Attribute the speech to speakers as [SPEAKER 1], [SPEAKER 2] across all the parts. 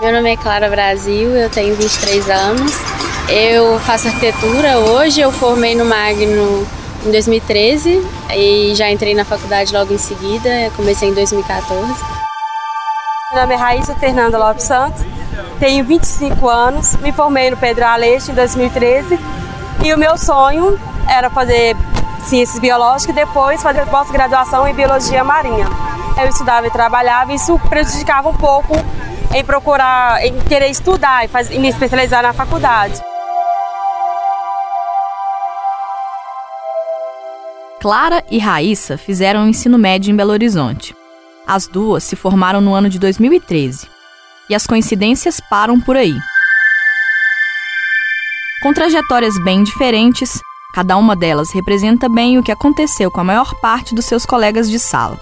[SPEAKER 1] Meu nome é Clara Brasil, eu tenho 23 anos. Eu faço arquitetura hoje, eu formei no Magno em 2013 e já entrei na faculdade logo em seguida, comecei em 2014.
[SPEAKER 2] Meu nome é Raíssa Fernanda Lopes Santos, tenho 25 anos, me formei no Pedro Aleixo em 2013 e o meu sonho era fazer ciências biológicas e depois fazer pós-graduação em biologia marinha. Eu estudava e trabalhava e isso prejudicava um pouco em procurar, em querer estudar e, faz, e me especializar na faculdade.
[SPEAKER 3] Clara e Raíssa fizeram o ensino médio em Belo Horizonte. As duas se formaram no ano de 2013. E as coincidências param por aí. Com trajetórias bem diferentes, cada uma delas representa bem o que aconteceu com a maior parte dos seus colegas de sala.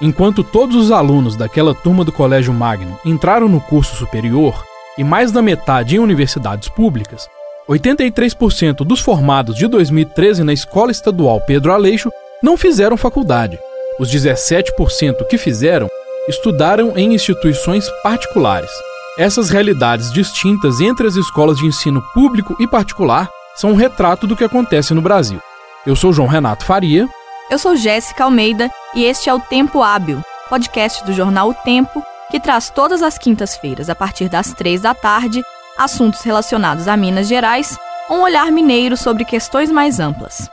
[SPEAKER 4] Enquanto todos os alunos daquela turma do Colégio Magno entraram no curso superior, e mais da metade em universidades públicas, 83% dos formados de 2013 na Escola Estadual Pedro Aleixo não fizeram faculdade. Os 17% que fizeram estudaram em instituições particulares. Essas realidades distintas entre as escolas de ensino público e particular são um retrato do que acontece no Brasil. Eu sou João Renato Faria.
[SPEAKER 3] Eu sou Jéssica Almeida e este é o Tempo Hábil, podcast do jornal O Tempo, que traz todas as quintas-feiras, a partir das três da tarde, assuntos relacionados a Minas Gerais, um olhar mineiro sobre questões mais amplas.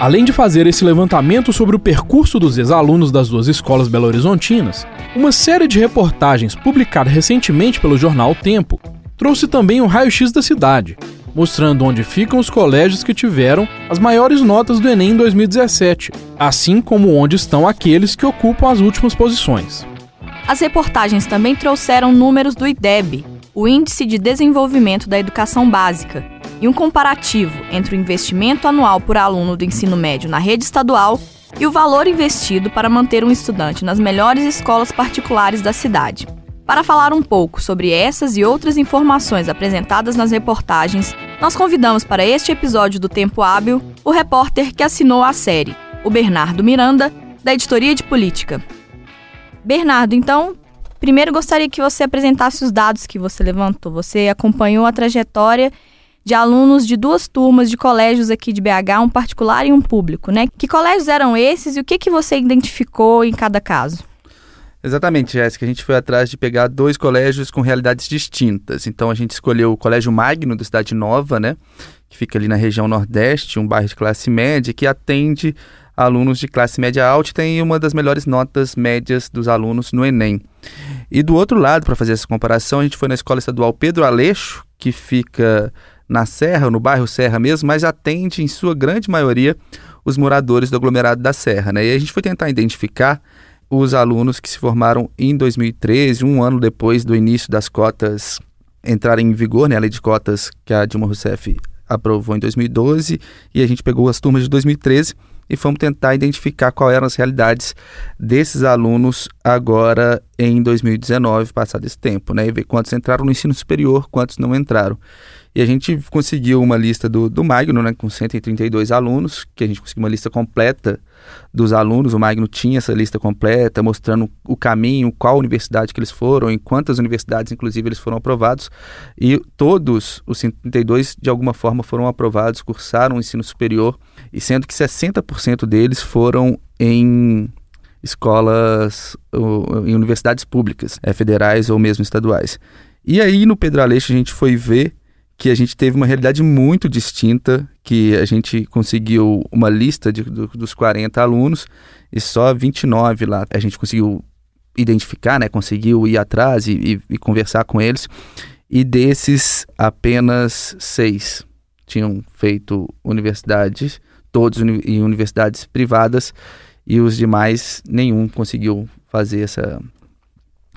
[SPEAKER 4] Além de fazer esse levantamento sobre o percurso dos ex-alunos das duas escolas belo-horizontinas, uma série de reportagens publicada recentemente pelo jornal o Tempo trouxe também um raio-x da cidade, mostrando onde ficam os colégios que tiveram as maiores notas do Enem em 2017, assim como onde estão aqueles que ocupam as últimas posições.
[SPEAKER 3] As reportagens também trouxeram números do IDEB, o Índice de Desenvolvimento da Educação Básica, e um comparativo entre o investimento anual por aluno do ensino médio na rede estadual e o valor investido para manter um estudante nas melhores escolas particulares da cidade. Para falar um pouco sobre essas e outras informações apresentadas nas reportagens, nós convidamos para este episódio do Tempo Hábil o repórter que assinou a série, o Bernardo Miranda, da Editoria de Política. Bernardo, então, primeiro gostaria que você apresentasse os dados que você levantou. Você acompanhou a trajetória de alunos de duas turmas de colégios aqui de BH, um particular e um público, né? Que colégios eram esses e o que, que você identificou em cada caso?
[SPEAKER 5] Exatamente, Jéssica. A gente foi atrás de pegar dois colégios com realidades distintas. Então a gente escolheu o Colégio Magno da Cidade Nova, né? Que fica ali na região Nordeste, um bairro de classe média, que atende alunos de classe média alta e tem uma das melhores notas médias dos alunos no Enem. E do outro lado, para fazer essa comparação, a gente foi na Escola Estadual Pedro Aleixo, que fica na Serra, no bairro Serra mesmo, mas atende em sua grande maioria os moradores do aglomerado da Serra. Né? E a gente foi tentar identificar os alunos que se formaram em 2013, um ano depois do início das cotas entrarem em vigor, né, a lei de cotas que a Dilma Rousseff aprovou em 2012, e a gente pegou as turmas de 2013 e fomos tentar identificar quais eram as realidades desses alunos agora em 2019, passado esse tempo, né, e ver quantos entraram no ensino superior, quantos não entraram. E a gente conseguiu uma lista do, do Magno, né, com 132 alunos, que a gente conseguiu uma lista completa dos alunos. O Magno tinha essa lista completa, mostrando o caminho, qual universidade que eles foram, em quantas universidades, inclusive, eles foram aprovados. E todos os 132, de alguma forma, foram aprovados, cursaram o ensino superior, e sendo que 60% deles foram em escolas, em universidades públicas, é, federais ou mesmo estaduais. E aí, no Pedro Aleixo, a gente foi ver que a gente teve uma realidade muito distinta, que a gente conseguiu uma lista de, do, dos 40 alunos e só 29 lá a gente conseguiu identificar, né, conseguiu ir atrás e, e, e conversar com eles, e desses apenas seis tinham feito universidades, todos uni em universidades privadas, e os demais nenhum conseguiu fazer essa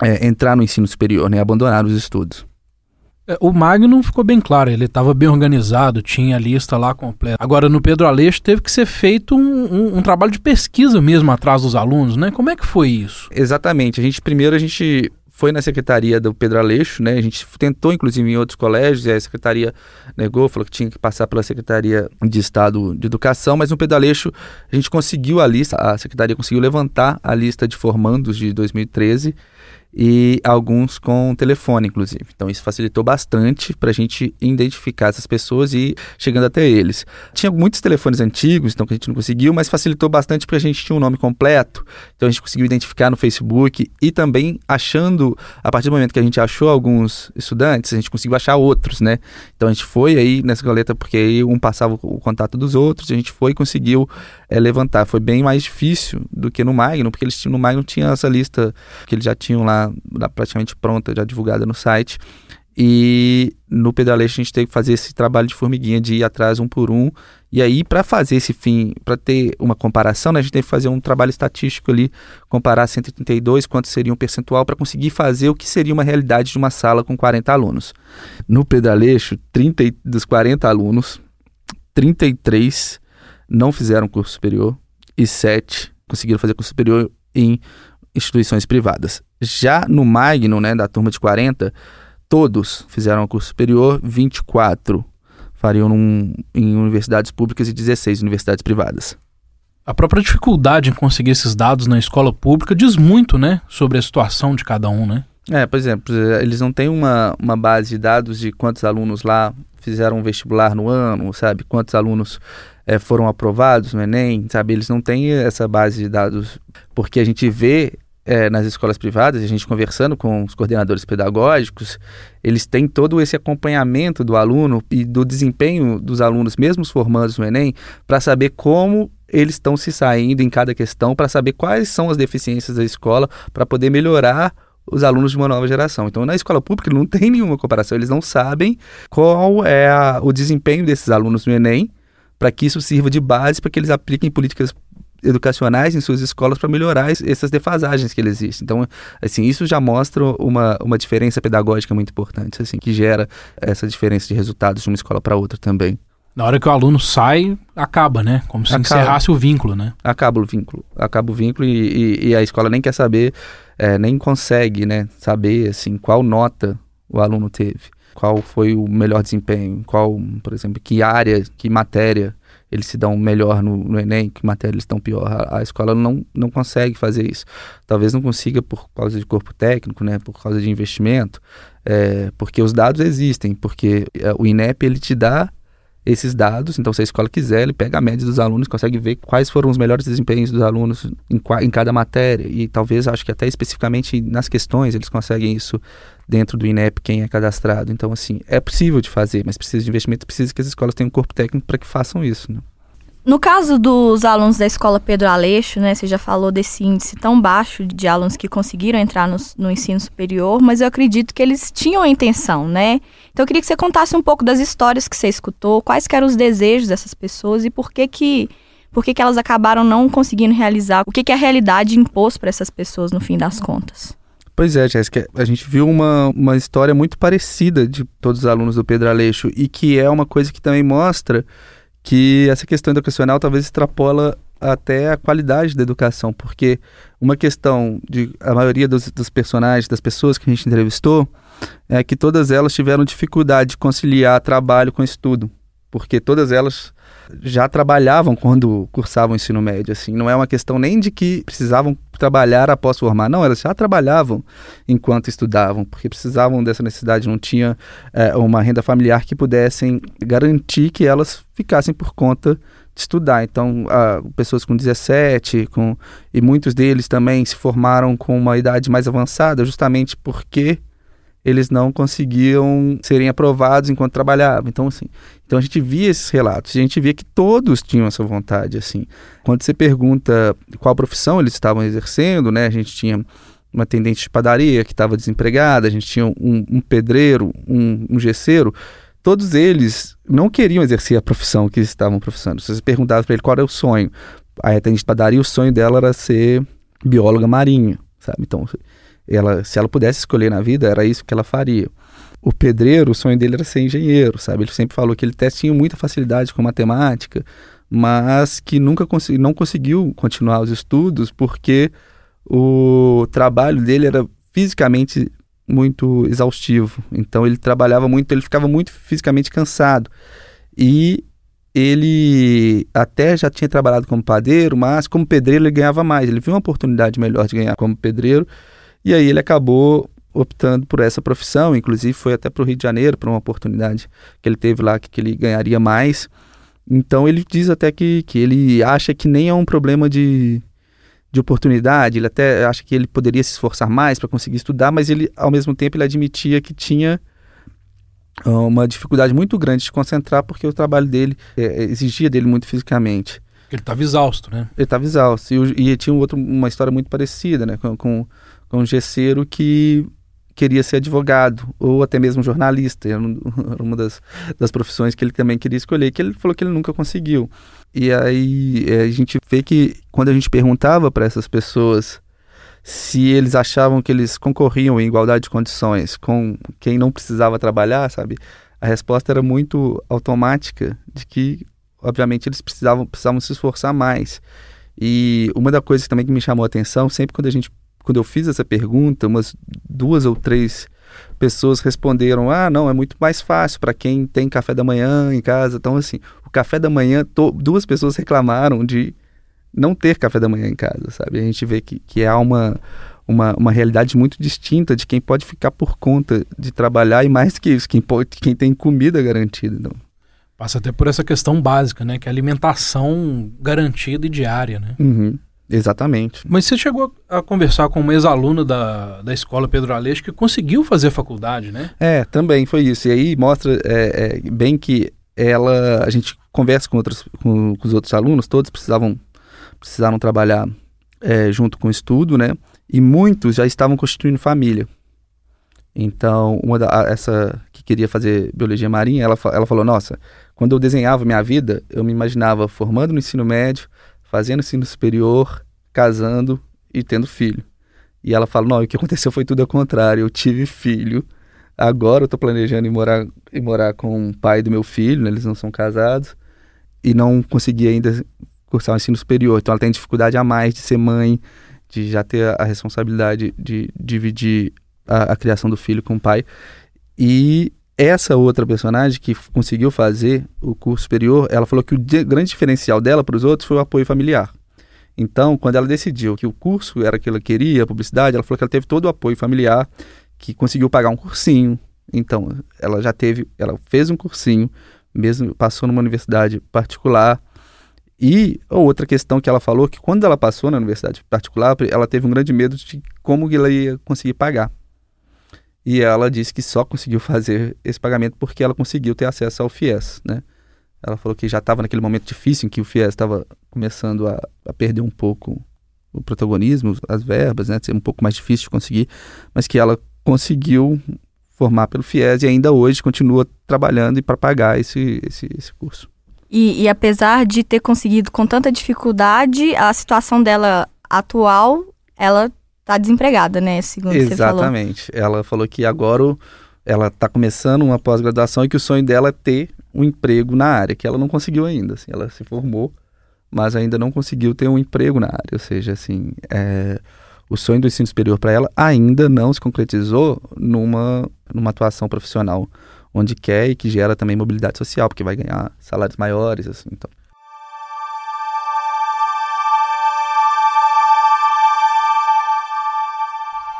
[SPEAKER 5] é, entrar no ensino superior, né, abandonar os estudos.
[SPEAKER 4] É, o Magnum ficou bem claro, ele estava bem organizado, tinha a lista lá completa. Agora, no Pedro Aleixo, teve que ser feito um, um, um, trabalho de pesquisa mesmo atrás dos alunos, né? Como é que foi isso?
[SPEAKER 5] Exatamente. A gente, primeiro, a gente foi na secretaria do Pedro Aleixo, né? A gente tentou, inclusive, em outros colégios, e a secretaria negou, falou que tinha que passar pela Secretaria de Estado de Educação, mas no Pedro Aleixo a gente conseguiu a lista, a secretaria conseguiu levantar a lista de formandos de 2013 e alguns com telefone, inclusive. Então isso facilitou bastante para a gente identificar essas pessoas e chegando até eles. Tinha muitos telefones antigos, então que a gente não conseguiu, mas facilitou bastante porque a gente tinha um nome completo, então a gente conseguiu identificar no Facebook e também achando, a partir do momento que a gente achou alguns estudantes, a gente conseguiu achar outros, né? Então a gente foi aí nessa coleta porque aí um passava o contato dos outros, a gente foi e conseguiu é, levantar. Foi bem mais difícil do que no Magno, porque eles no Magno tinha essa lista que eles já tinham lá, lá praticamente pronta, já divulgada no site. E no Pedaleixo a gente teve que fazer esse trabalho de formiguinha, de ir atrás um por um. E aí, para fazer esse fim, para ter uma comparação, né, a gente teve que fazer um trabalho estatístico ali, comparar 132, quanto seria um percentual, para conseguir fazer o que seria uma realidade de uma sala com 40 alunos. No Pedaleixo, 30 dos 40 alunos, 33 não fizeram curso superior e sete conseguiram fazer curso superior em instituições privadas. Já no Magno, né, da turma de 40, todos fizeram curso superior, 24 fariam num, em universidades públicas e 16 universidades privadas.
[SPEAKER 4] A própria dificuldade em conseguir esses dados na escola pública diz muito, né, sobre a situação de cada um, né?
[SPEAKER 5] É, por exemplo, eles não têm uma, uma base de dados de quantos alunos lá fizeram um vestibular no ano, sabe? Quantos alunos é, foram aprovados no Enem, sabe? Eles não têm essa base de dados, porque a gente vê é, nas escolas privadas, a gente conversando com os coordenadores pedagógicos, eles têm todo esse acompanhamento do aluno e do desempenho dos alunos, mesmo os formandos no Enem, para saber como eles estão se saindo em cada questão, para saber quais são as deficiências da escola, para poder melhorar os alunos de uma nova geração. Então, na escola pública não tem nenhuma comparação, eles não sabem qual é a, o desempenho desses alunos no Enem para que isso sirva de base para que eles apliquem políticas educacionais em suas escolas para melhorar essas defasagens que existem. Então, assim, isso já mostra uma, uma diferença pedagógica muito importante, assim, que gera essa diferença de resultados de uma escola para outra também.
[SPEAKER 4] Na hora que o aluno sai, acaba, né? Como se acaba. encerrasse o vínculo, né?
[SPEAKER 5] Acaba o vínculo. Acaba o vínculo e, e, e a escola nem quer saber, é, nem consegue, né? Saber, assim, qual nota o aluno teve qual foi o melhor desempenho, qual, por exemplo, que área, que matéria eles se dão melhor no, no Enem, que matéria eles estão pior. A, a, escola não, não consegue fazer isso. Talvez não consiga por causa de corpo técnico, né, por causa de investimento, é, porque os dados existem, porque é, o INEP ele te dá esses dados. Então, se a escola quiser, ele pega a média dos alunos, consegue ver quais foram os melhores desempenhos dos alunos em, em cada matéria. E talvez, acho que até especificamente nas questões, eles conseguem isso dentro do INEP, quem é cadastrado. Então, assim, é possível de fazer, mas precisa de investimento, precisa que as escolas tenham um corpo técnico para que façam isso. Né?
[SPEAKER 3] No caso dos alunos da escola Pedro Aleixo, né, você já falou desse índice tão baixo de alunos que conseguiram entrar no, no, ensino superior, mas eu acredito que eles tinham a intenção, né? Então eu queria que você contasse um pouco das histórias que você escutou, quais eram os desejos dessas pessoas e por que que, por que, que elas acabaram não conseguindo realizar, o que, que a realidade impôs para essas pessoas no fim das contas.
[SPEAKER 5] Pois é, Jéssica, a gente viu uma, uma história muito parecida de todos os alunos do Pedro Aleixo e que é uma coisa que também mostra que essa questão educacional talvez extrapola até a qualidade da educação, porque uma questão de a maioria dos, dos, personagens, das pessoas que a gente entrevistou, é que todas elas tiveram dificuldade de conciliar trabalho com estudo, porque todas elas já trabalhavam quando cursavam o ensino médio, assim, não é uma questão nem de que precisavam trabalhar após formar, não, elas já trabalhavam enquanto estudavam, porque precisavam dessa necessidade, não tinha é, uma renda familiar que pudessem garantir que elas ficassem por conta de estudar. Então, pessoas com 17, com, e muitos deles também se formaram com uma idade mais avançada, justamente porque eles não conseguiam serem aprovados enquanto trabalhavam. Então, assim, então a gente via esses relatos, a gente via que todos tinham essa vontade, assim. Quando você pergunta qual profissão eles estavam exercendo, né, a gente tinha uma atendente de padaria que estava desempregada, a gente tinha um, um pedreiro, um, um gesseiro, todos eles não queriam exercer a profissão que estavam profissando. Se você perguntava para ele qual era o sonho, a atendente de padaria, o sonho dela era ser bióloga marinha, sabe? Então, ela, se ela pudesse escolher na vida, era isso que ela faria. O pedreiro, o sonho dele era ser engenheiro, sabe? Ele sempre falou que ele até tinha muita facilidade com matemática, mas que nunca consegui, não conseguiu continuar os estudos porque o trabalho dele era fisicamente muito exaustivo. Então ele trabalhava muito, ele ficava muito fisicamente cansado. E ele até já tinha trabalhado como padeiro, mas como pedreiro ele ganhava mais. Ele viu uma oportunidade melhor de ganhar como pedreiro. E aí ele acabou optando por essa profissão, inclusive foi até para o Rio de Janeiro, para uma oportunidade que ele teve lá, que, que ele ganharia mais. Então ele diz até que, que ele acha que nem é um problema de, de oportunidade, ele até acha que ele poderia se esforçar mais para conseguir estudar, mas ele, ao mesmo tempo, ele admitia que tinha ah, uma dificuldade muito grande de concentrar porque o trabalho dele é, exigia dele muito fisicamente.
[SPEAKER 4] Ele estava exausto, né?
[SPEAKER 5] Ele estava exausto. E, e tinha um outro, uma história muito parecida, né? Com, com um gesseiro que queria ser advogado ou até mesmo jornalista. Era uma das, das profissões que ele também queria escolher, que ele falou que ele nunca conseguiu. E aí é, a gente vê que quando a gente perguntava para essas pessoas se eles achavam que eles concorriam em igualdade de condições com quem não precisava trabalhar, sabe? A resposta era muito automática de que, obviamente, eles precisavam, precisavam se esforçar mais. E uma das coisas também que me chamou a atenção, sempre quando a gente quando eu fiz essa pergunta, umas duas ou três pessoas responderam: ah, não, é muito mais fácil para quem tem café da manhã em casa. Então, assim, o café da manhã, duas pessoas reclamaram de não ter café da manhã em casa, sabe? A gente vê que, que há uma, uma, uma realidade muito distinta de quem pode ficar por conta de trabalhar e mais que isso, quem, pode, quem tem comida garantida. Então.
[SPEAKER 4] Passa até por essa questão básica, né? Que é alimentação garantida e diária, né?
[SPEAKER 5] Uhum. Exatamente.
[SPEAKER 4] Mas você chegou a conversar com uma ex-aluna da, da escola Pedro Aleixo que conseguiu fazer faculdade, né?
[SPEAKER 5] É, também foi isso. E aí mostra é, é, bem que ela, a gente conversa com, outros, com, com, os outros alunos, todos precisavam precisaram trabalhar é, junto com o estudo, né? E muitos já estavam constituindo família. Então, uma da, essa que queria fazer biologia marinha, ela, ela falou: Nossa, quando eu desenhava minha vida, eu me imaginava formando no ensino médio, fazendo ensino superior, casando e tendo filho. E ela fala: Não, o que aconteceu foi tudo ao contrário. Eu tive filho. Agora eu estou planejando ir morar, ir morar com o pai do meu filho, né? eles não são casados. E não consegui ainda cursar o ensino superior. Então ela tem dificuldade a mais de ser mãe, de já ter a responsabilidade de dividir a, a criação do filho com o pai. E essa outra personagem que conseguiu fazer o curso superior, ela falou que o grande diferencial dela para os outros foi o apoio familiar. Então, quando ela decidiu que o curso era o que ela queria, a publicidade, ela falou que ela teve todo o apoio familiar, que conseguiu pagar um cursinho. Então, ela já teve, ela fez um cursinho, mesmo passou numa universidade particular. E outra questão que ela falou que quando ela passou na universidade particular, ela teve um grande medo de como ela ia conseguir pagar. E ela disse que só conseguiu fazer esse pagamento porque ela conseguiu ter acesso ao FIES, né? Ela falou que já estava naquele momento difícil em que o FIES estava começando a, a, perder um pouco o protagonismo, as verbas, né? Ser um pouco mais difícil de conseguir, mas que ela conseguiu formar pelo FIES e ainda hoje continua trabalhando para pagar esse, esse, esse curso.
[SPEAKER 3] E, e apesar de ter conseguido com tanta dificuldade, a situação dela atual, ela tá desempregada, né? Segundo
[SPEAKER 5] Exatamente.
[SPEAKER 3] você falou.
[SPEAKER 5] Ela falou que agora ela está começando uma pós-graduação e que o sonho dela é ter um emprego na área, que ela não conseguiu ainda. Assim, ela se formou, mas ainda não conseguiu ter um emprego na área. Ou seja, assim, é, o sonho do ensino superior para ela ainda não se concretizou numa, numa atuação profissional onde quer e que gera também mobilidade social, porque vai ganhar salários maiores, assim, então.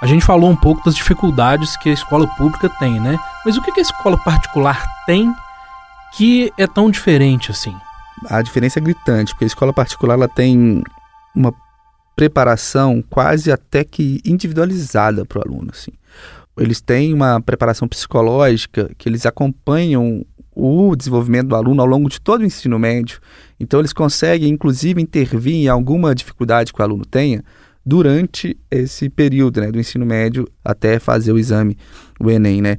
[SPEAKER 4] A gente falou um pouco das dificuldades que a escola pública tem, né? Mas o que a escola particular tem que é tão diferente assim?
[SPEAKER 5] A diferença é gritante, porque a escola particular ela tem uma preparação quase até que individualizada para o aluno. Assim. Eles têm uma preparação psicológica que eles acompanham o desenvolvimento do aluno ao longo de todo o ensino médio. Então, eles conseguem, inclusive, intervir em alguma dificuldade que o aluno tenha durante esse período né, do ensino médio até fazer o exame, o Enem, né?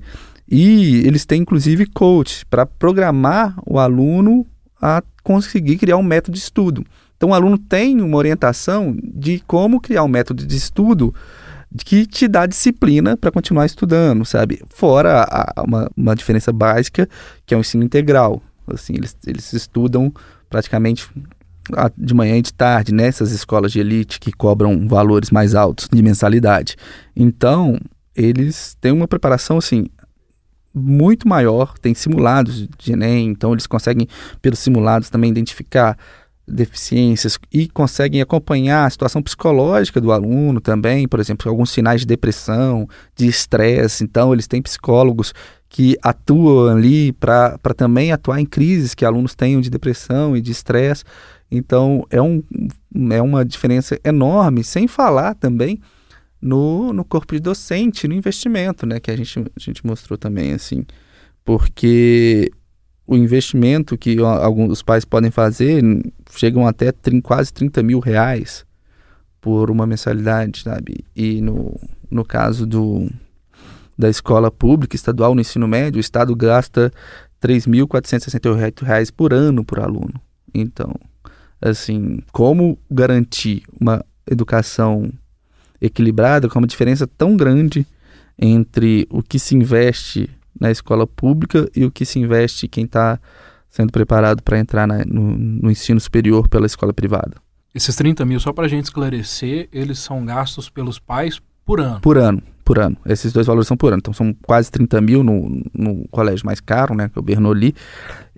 [SPEAKER 5] E eles têm inclusive coach para programar o aluno a conseguir criar um método de estudo. Então o aluno tem uma orientação de como criar um método de estudo que te dá disciplina para continuar estudando, sabe? Fora a, uma, uma diferença básica que é o ensino integral. Assim, eles, eles estudam praticamente de manhã e de tarde nessas escolas de elite que cobram valores mais altos de mensalidade. Então, eles têm uma preparação assim muito maior, tem simulados de Enem, então eles conseguem, pelos simulados, também identificar deficiências e conseguem acompanhar a situação psicológica do aluno também, por exemplo, alguns sinais de depressão, de estresse. Então, eles têm psicólogos que atuam ali para também atuar em crises que alunos tenham de depressão e de estresse. Então, é, um, é uma diferença enorme, sem falar também no, no corpo de docente, no investimento, né, que a gente, a gente mostrou também, assim, porque o investimento que alguns pais podem fazer chegam até quase 30 mil reais por uma mensalidade, sabe? E no, no caso do, da escola pública estadual no ensino médio, o Estado gasta R$ 3.468 por ano por aluno. Então, assim, como garantir uma educação equilibrada com uma diferença tão grande entre o que se investe na escola pública e o que se investe quem está sendo preparado para entrar na, no, no, ensino superior pela escola privada.
[SPEAKER 4] Esses 30 mil, só para a gente esclarecer, eles são gastos pelos pais por ano?
[SPEAKER 5] Por ano, por ano. Esses dois valores são por ano. Então são quase 30 mil no, no colégio mais caro, né, que é o Bernoulli,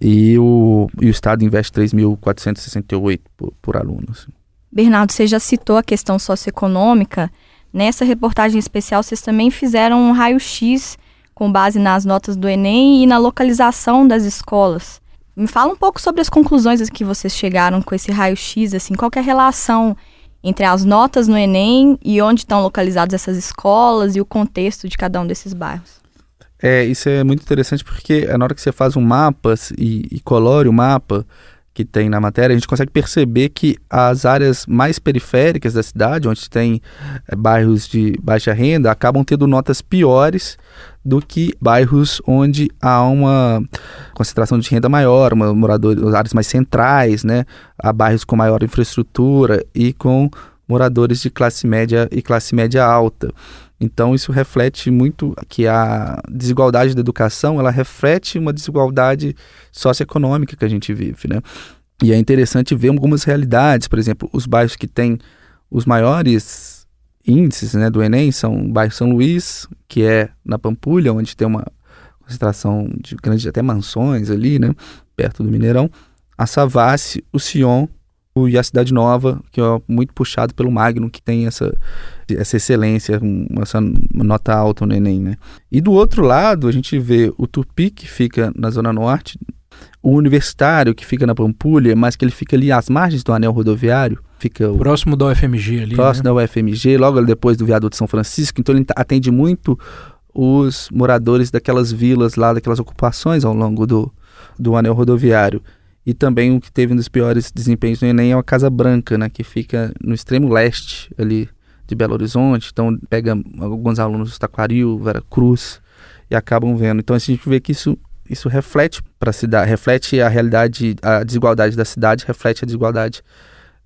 [SPEAKER 5] e o, e o Estado investe 3.468 por, por aluno. Assim.
[SPEAKER 3] Bernardo, você já citou a questão socioeconômica. Nessa reportagem especial, vocês também fizeram um raio-x com base nas notas do Enem e na localização das escolas. Me fala um pouco sobre as conclusões que vocês chegaram com esse raio-x, assim, qual é a relação entre as notas no Enem e onde estão localizadas essas escolas e o contexto de cada um desses bairros.
[SPEAKER 5] É, isso é muito interessante porque na hora que você faz um mapa e, e colore o mapa, que tem na matéria, a gente consegue perceber que as áreas mais periféricas da cidade, onde tem é, bairros de baixa renda, acabam tendo notas piores do que bairros onde há uma concentração de renda maior, uma moradores, áreas mais centrais, né? Há bairros com maior infraestrutura e com moradores de classe média e classe média alta. Então isso reflete muito que a desigualdade da educação, ela reflete uma desigualdade socioeconômica que a gente vive, né? E é interessante ver algumas realidades, por exemplo, os bairros que têm os maiores índices né, do Enem são o bairro São Luís, que é na Pampulha, onde tem uma concentração de grandes até mansões ali, né, perto do Mineirão, a Savassi, o Sion e a Cidade Nova, que é muito puxado pelo Magno, que tem essa, essa excelência, essa nota alta no Enem, né? E do outro lado, a gente vê o Tupi, que fica na Zona Norte, o Universitário, que fica na Pampulha, mas que ele fica ali às margens do anel rodoviário, fica... O,
[SPEAKER 4] próximo da UFMG ali,
[SPEAKER 5] Próximo né? da UFMG, logo depois do viaduto de São Francisco, então ele atende muito os moradores daquelas vilas lá, daquelas ocupações ao longo do, do anel rodoviário. E também o que teve um dos piores desempenhos no Enem é a Casa Branca, né, que fica no extremo leste ali de Belo Horizonte. Então pega alguns alunos do Taquaril, Vera Cruz e acabam vendo. Então a gente vê que isso isso reflete para a cidade, reflete a realidade, a desigualdade da cidade, reflete a desigualdade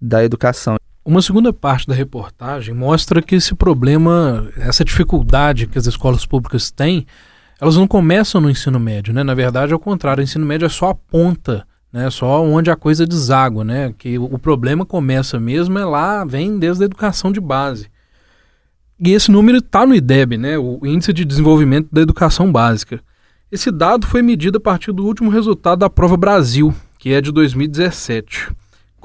[SPEAKER 5] da educação.
[SPEAKER 4] Uma segunda parte da reportagem mostra que esse problema, essa dificuldade que as escolas públicas têm, elas não começam no ensino médio, né? Na verdade, ao contrário, o ensino médio é só a ponta né? Só onde a coisa deságua, né? Que o problema começa mesmo é lá, vem desde a educação de base. E esse número está no IDEB, né? O Índice de Desenvolvimento da Educação Básica. Esse dado foi medido a partir do último resultado da Prova Brasil, que é de 2017.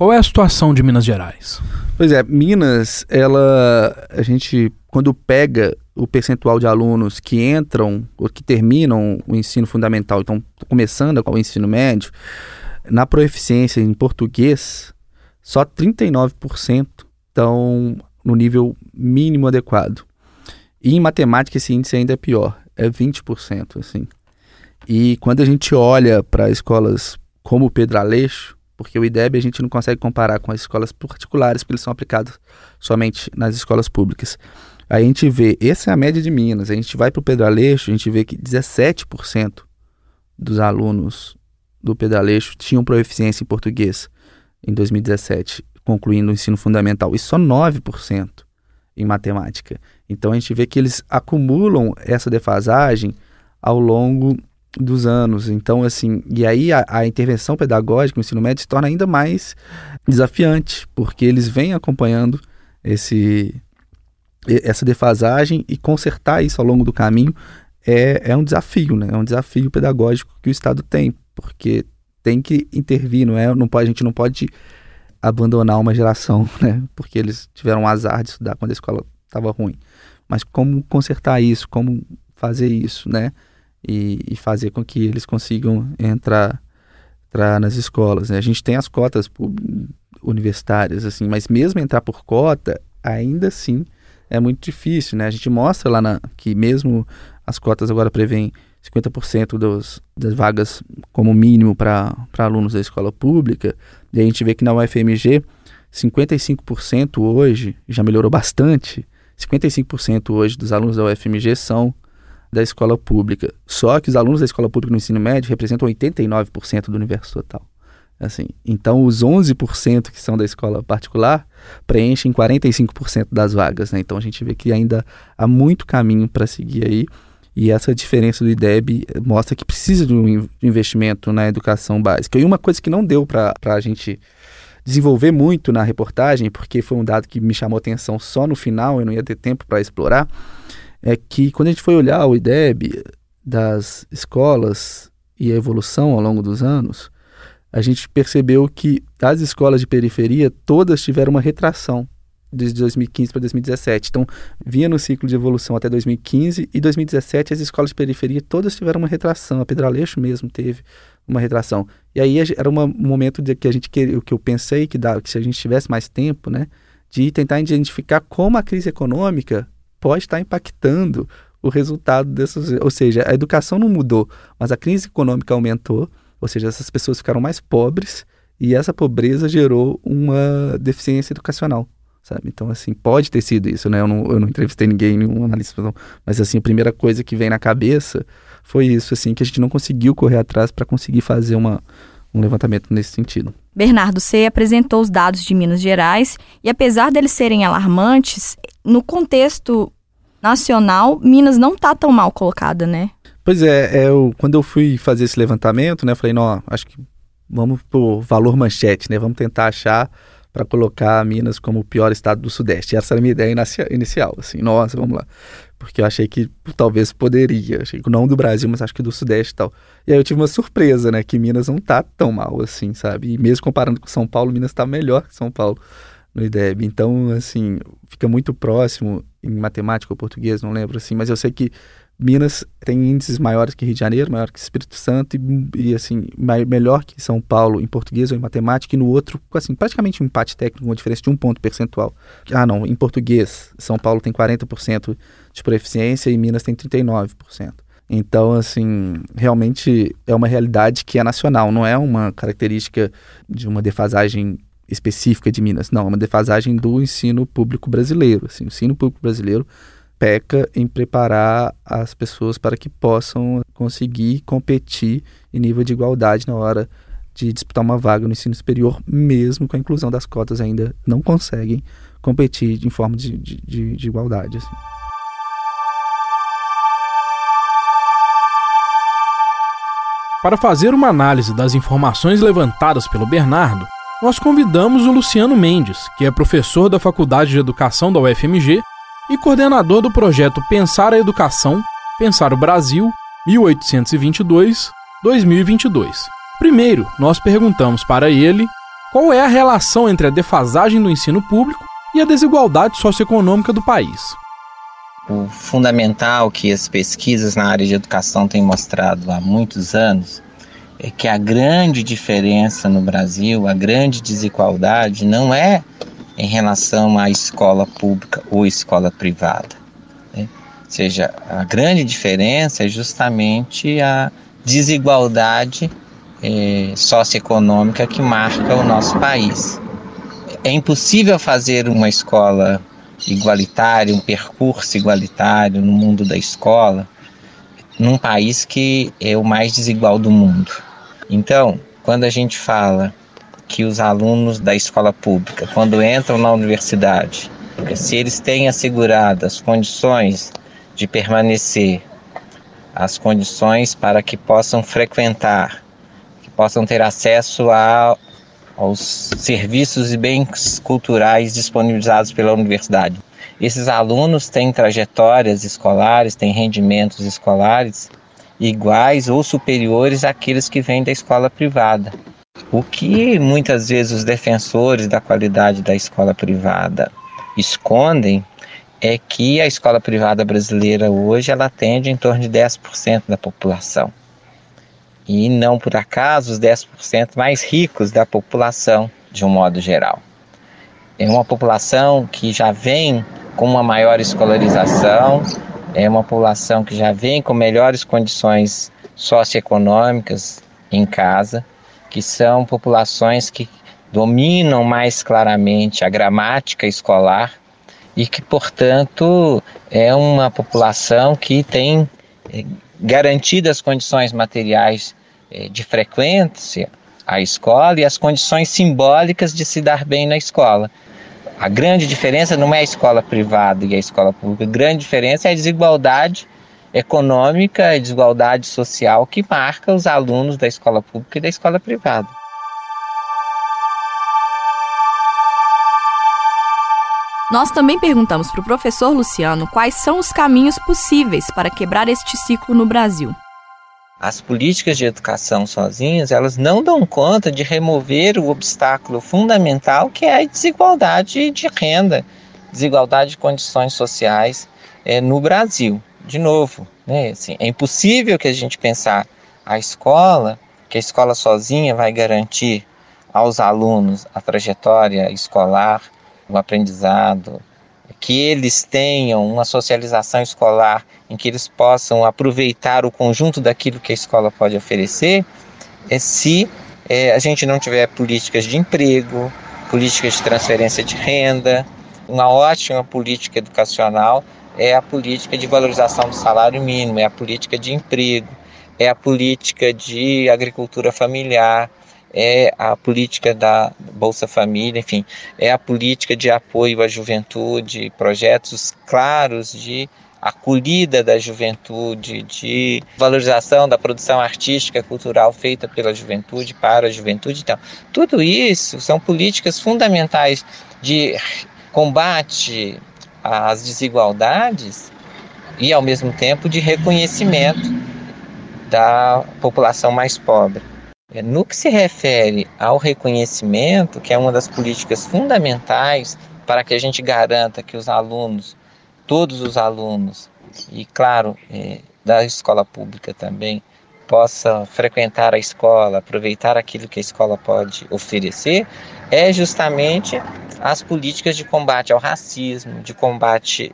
[SPEAKER 4] Qual é a situação de Minas Gerais?
[SPEAKER 5] Pois é, Minas, ela a gente quando pega o percentual de alunos que entram ou que terminam o ensino fundamental, então começando o ensino médio, na proeficiência em português, só 39% estão no nível mínimo adequado. E em matemática esse índice ainda é pior, é 20%, assim. E quando a gente olha para escolas como o Pedro Aleixo, porque o IDEB a gente não consegue comparar com as escolas particulares, porque eles são aplicados somente nas escolas públicas. Aí a gente vê, essa é a média de Minas, a gente vai para o Pedro Aleixo, a gente vê que 17% dos alunos do Pedaleixo tinham proeficiência em português em 2017, concluindo o ensino fundamental, e só 9% em matemática. Então a gente vê que eles acumulam essa defasagem ao longo dos anos. Então, assim, e aí a, a, intervenção pedagógica no ensino médio se torna ainda mais desafiante, porque eles vêm acompanhando esse, essa defasagem e consertar isso ao longo do caminho é, é um desafio, né? É um desafio pedagógico que o Estado tem, porque tem que intervir, não é? Não pode, a gente não pode abandonar uma geração, né? Porque eles tiveram um azar de estudar quando a escola estava ruim. Mas como consertar isso, como fazer isso, né? E, e fazer com que eles consigam entrar, entrar nas escolas. Né? A gente tem as cotas universitárias, assim, mas mesmo entrar por cota, ainda assim é muito difícil, né? A gente mostra lá na, que mesmo as cotas agora prevêem 50% dos, das vagas como mínimo para alunos da escola pública, e a gente vê que na UFMG 55% hoje, já melhorou bastante, 55% hoje dos alunos da UFMG são da escola pública. Só que os alunos da escola pública no ensino médio representam 89% do universo total. Assim, então os 11% que são da escola particular preenchem 45% das vagas, né? Então a gente vê que ainda há muito caminho para seguir aí. E essa diferença do IDEB mostra que precisa de um investimento na educação básica. E uma coisa que não deu para a gente desenvolver muito na reportagem, porque foi um dado que me chamou atenção só no final, eu não ia ter tempo para explorar, é que quando a gente foi olhar o IDEB das escolas e a evolução ao longo dos anos, a gente percebeu que as escolas de periferia todas tiveram uma retração de 2015 para 2017. Então, vinha no ciclo de evolução até 2015 e 2017 as escolas de periferia todas tiveram uma retração. A Pedro Aleixo mesmo teve uma retração. E aí era um momento de que a gente queria, que eu pensei que dava, que se a gente tivesse mais tempo, né, de tentar identificar como a crise econômica pode estar impactando o resultado dessas, ou seja, a educação não mudou, mas a crise econômica aumentou, ou seja, essas pessoas ficaram mais pobres e essa pobreza gerou uma deficiência educacional sabe? Então, assim, pode ter sido isso, né? Eu não, eu não entrevistei ninguém, nenhum analista, não. mas, assim, a primeira coisa que vem na cabeça foi isso, assim, que a gente não conseguiu correr atrás para conseguir fazer uma, um levantamento nesse sentido.
[SPEAKER 3] Bernardo C. apresentou os dados de Minas Gerais e, apesar deles serem alarmantes, no contexto nacional, Minas não está tão mal colocada, né?
[SPEAKER 5] Pois é, é eu, quando eu fui fazer esse levantamento, né, eu falei, não, acho que vamos por valor manchete, né? Vamos tentar achar para colocar Minas como o pior estado do Sudeste. Essa era a minha ideia inicial, assim, nossa, vamos lá. Porque eu achei que talvez poderia, achei que não do Brasil, mas acho que do Sudeste e tal. E aí eu tive uma surpresa, né, que Minas não tá tão mal assim, sabe? E mesmo comparando com São Paulo, Minas está melhor que São Paulo no IDEB. Então, assim, fica muito próximo em matemática ou português, não lembro assim, mas eu sei que Minas tem índices maiores que Rio de Janeiro, maior que Espírito Santo e, e assim, melhor que São Paulo em português ou em matemática e no outro, assim, praticamente um empate técnico, uma diferença de um ponto percentual. Ah, não, em português, São Paulo tem 40% de proficiência e Minas tem 39%. Então, assim, realmente é uma realidade que é nacional, não é uma característica de uma defasagem específica de Minas, não, é uma defasagem do ensino público brasileiro. Assim, o ensino público brasileiro peca em preparar as pessoas para que possam conseguir competir em nível de igualdade na hora de disputar uma vaga no ensino superior, mesmo com a inclusão das cotas, ainda não conseguem competir em forma de, de, de igualdade. Assim.
[SPEAKER 4] Para fazer uma análise das informações levantadas pelo Bernardo, nós convidamos o Luciano Mendes, que é professor da Faculdade de Educação da UFMG e coordenador do projeto Pensar a Educação, Pensar o Brasil, 1822-2022. Primeiro, nós perguntamos para ele qual é a relação entre a defasagem do ensino público e a desigualdade socioeconômica do país.
[SPEAKER 6] O fundamental que as pesquisas na área de educação têm mostrado há muitos anos é que a grande diferença no Brasil, a grande desigualdade, não é em relação à escola pública ou escola privada. Né? Ou seja, a grande diferença é justamente a desigualdade eh, socioeconômica que marca o nosso país. É impossível fazer uma escola igualitária, um percurso igualitário no mundo da escola, num país que é o mais desigual do mundo. Então, quando a gente fala que os alunos da escola pública, quando entram na universidade, se eles têm asseguradas condições de permanecer, as condições para que possam frequentar, que possam ter acesso a, aos serviços e bens culturais disponibilizados pela universidade. esses alunos têm trajetórias escolares, têm rendimentos escolares iguais ou superiores àqueles que vêm da escola privada. O que muitas vezes os defensores da qualidade da escola privada escondem é que a escola privada brasileira hoje ela atende em torno de 10% da população. E não por acaso os 10% mais ricos da população, de um modo geral. É uma população que já vem com uma maior escolarização, é uma população que já vem com melhores condições socioeconômicas em casa, que são populações que dominam mais claramente a gramática escolar e que, portanto, é uma população que tem é, garantidas condições materiais é, de frequência à escola e as condições simbólicas de se dar bem na escola. A grande diferença não é a escola privada e a escola pública, a grande diferença é a desigualdade econômica e desigualdade social que marca os alunos da escola pública e da escola privada.
[SPEAKER 3] Nós também perguntamos para o professor Luciano quais são os caminhos possíveis para quebrar este ciclo no Brasil.
[SPEAKER 6] As políticas de educação sozinhas, elas não dão conta de remover o obstáculo fundamental que é a desigualdade de renda, desigualdade de condições sociais é, no Brasil. De novo, né, assim, é impossível que a gente pensar a escola, que a escola sozinha vai garantir aos alunos a trajetória escolar, o aprendizado, que eles tenham uma socialização escolar em que eles possam aproveitar o conjunto daquilo que a escola pode oferecer, é se é, a gente não tiver políticas de emprego, políticas de transferência de renda, uma ótima política educacional é a política de valorização do salário mínimo, é a política de emprego, é a política de agricultura familiar, é a política da Bolsa Família, enfim, é a política de apoio à juventude, projetos claros de acolhida da juventude, de valorização da produção artística cultural feita pela juventude para a juventude. Então, tudo isso são políticas fundamentais de combate às desigualdades e, ao mesmo tempo, de reconhecimento da população mais pobre. É, no que se refere ao reconhecimento, que é uma das políticas fundamentais para que a gente garanta que os alunos, todos os alunos, e claro, é, da escola pública também, possa frequentar a escola, aproveitar aquilo que a escola pode oferecer, é justamente as políticas de combate ao racismo, de combate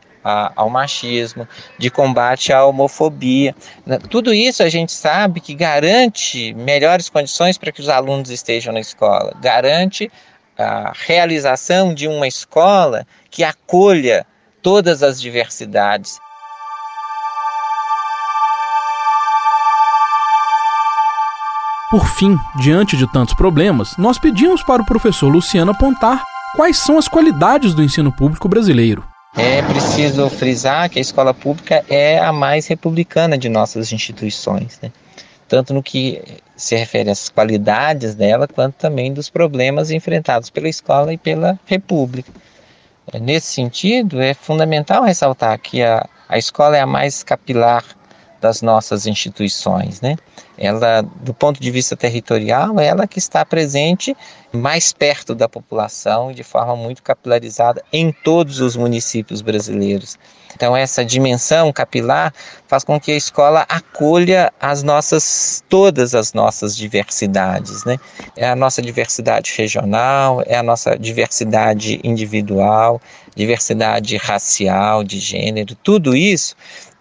[SPEAKER 6] ao machismo, de combate à homofobia. Né, tudo isso a gente sabe que garante melhores condições para que os alunos estejam na escola, garante a realização de uma escola que acolha todas as diversidades.
[SPEAKER 4] Por fim, diante de tantos problemas, nós pedimos para o professor Luciano apontar quais são as qualidades do ensino público brasileiro.
[SPEAKER 6] É preciso frisar que a escola pública é a mais republicana de nossas instituições, né? tanto no que se refere às qualidades dela, quanto também dos problemas enfrentados pela escola e pela república. É, nesse sentido, é fundamental ressaltar que a, a escola é a mais capilar das nossas instituições, né? Ela, do ponto de vista territorial, ela que está presente mais perto da população e de forma muito capilarizada em todos os municípios brasileiros. Então essa dimensão capilar faz com que a escola acolha as nossas todas as nossas diversidades, né? É a nossa diversidade regional, é a nossa diversidade individual, diversidade racial, de gênero, tudo isso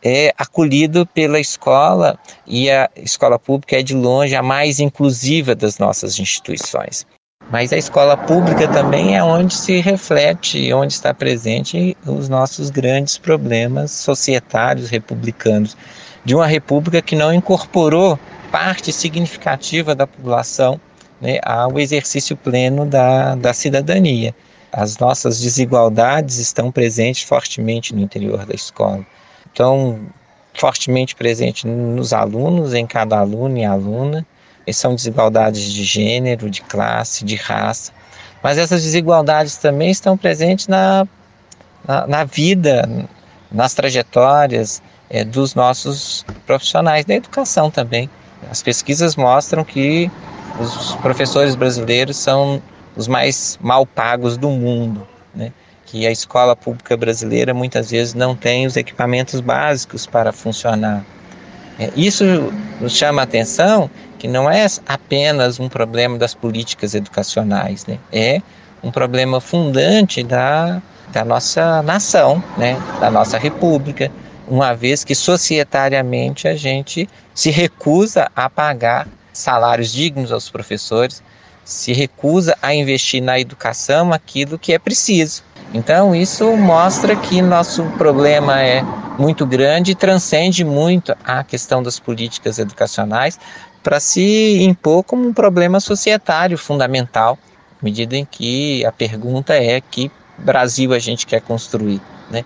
[SPEAKER 6] é acolhido pela escola e a escola pública é de longe a mais inclusiva das nossas instituições. Mas a escola pública também é onde se reflete, onde está presente os nossos grandes problemas societários republicanos, de uma república que não incorporou parte significativa da população né, ao exercício pleno da, da cidadania. As nossas desigualdades estão presentes fortemente no interior da escola estão fortemente presentes nos alunos, em cada aluno e aluna. E são desigualdades de gênero, de classe, de raça. Mas essas desigualdades também estão presentes na na, na vida, nas trajetórias é, dos nossos profissionais da educação também. As pesquisas mostram que os professores brasileiros são os mais mal pagos do mundo, né? Que a escola pública brasileira muitas vezes não tem os equipamentos básicos para funcionar. É, isso nos chama a atenção que não é apenas um problema das políticas educacionais, né? é um problema fundante da, da nossa nação, né? da nossa república, uma vez que societariamente a gente se recusa a pagar salários dignos aos professores, se recusa a investir na educação aquilo que é preciso. Então, isso mostra que nosso problema é muito grande e transcende muito a questão das políticas educacionais para se impor como um problema societário fundamental, à medida em que a pergunta é que Brasil a gente quer construir, né?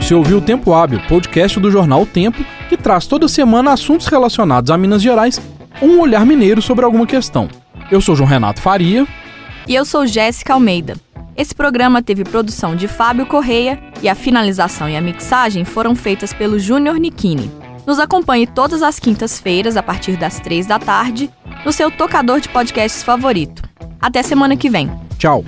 [SPEAKER 4] Você ouviu o Tempo Hábil, podcast do jornal o Tempo, que traz toda semana assuntos relacionados a Minas Gerais, um olhar mineiro sobre alguma questão. Eu sou João Renato Faria.
[SPEAKER 3] E eu sou Jéssica Almeida. Esse programa teve produção de Fábio Correia e a finalização e a mixagem foram feitas pelo Júnior Nikini. Nos acompanhe todas as quintas-feiras, a partir das três da tarde, no seu tocador de podcasts favorito. Até semana que vem.
[SPEAKER 4] Tchau.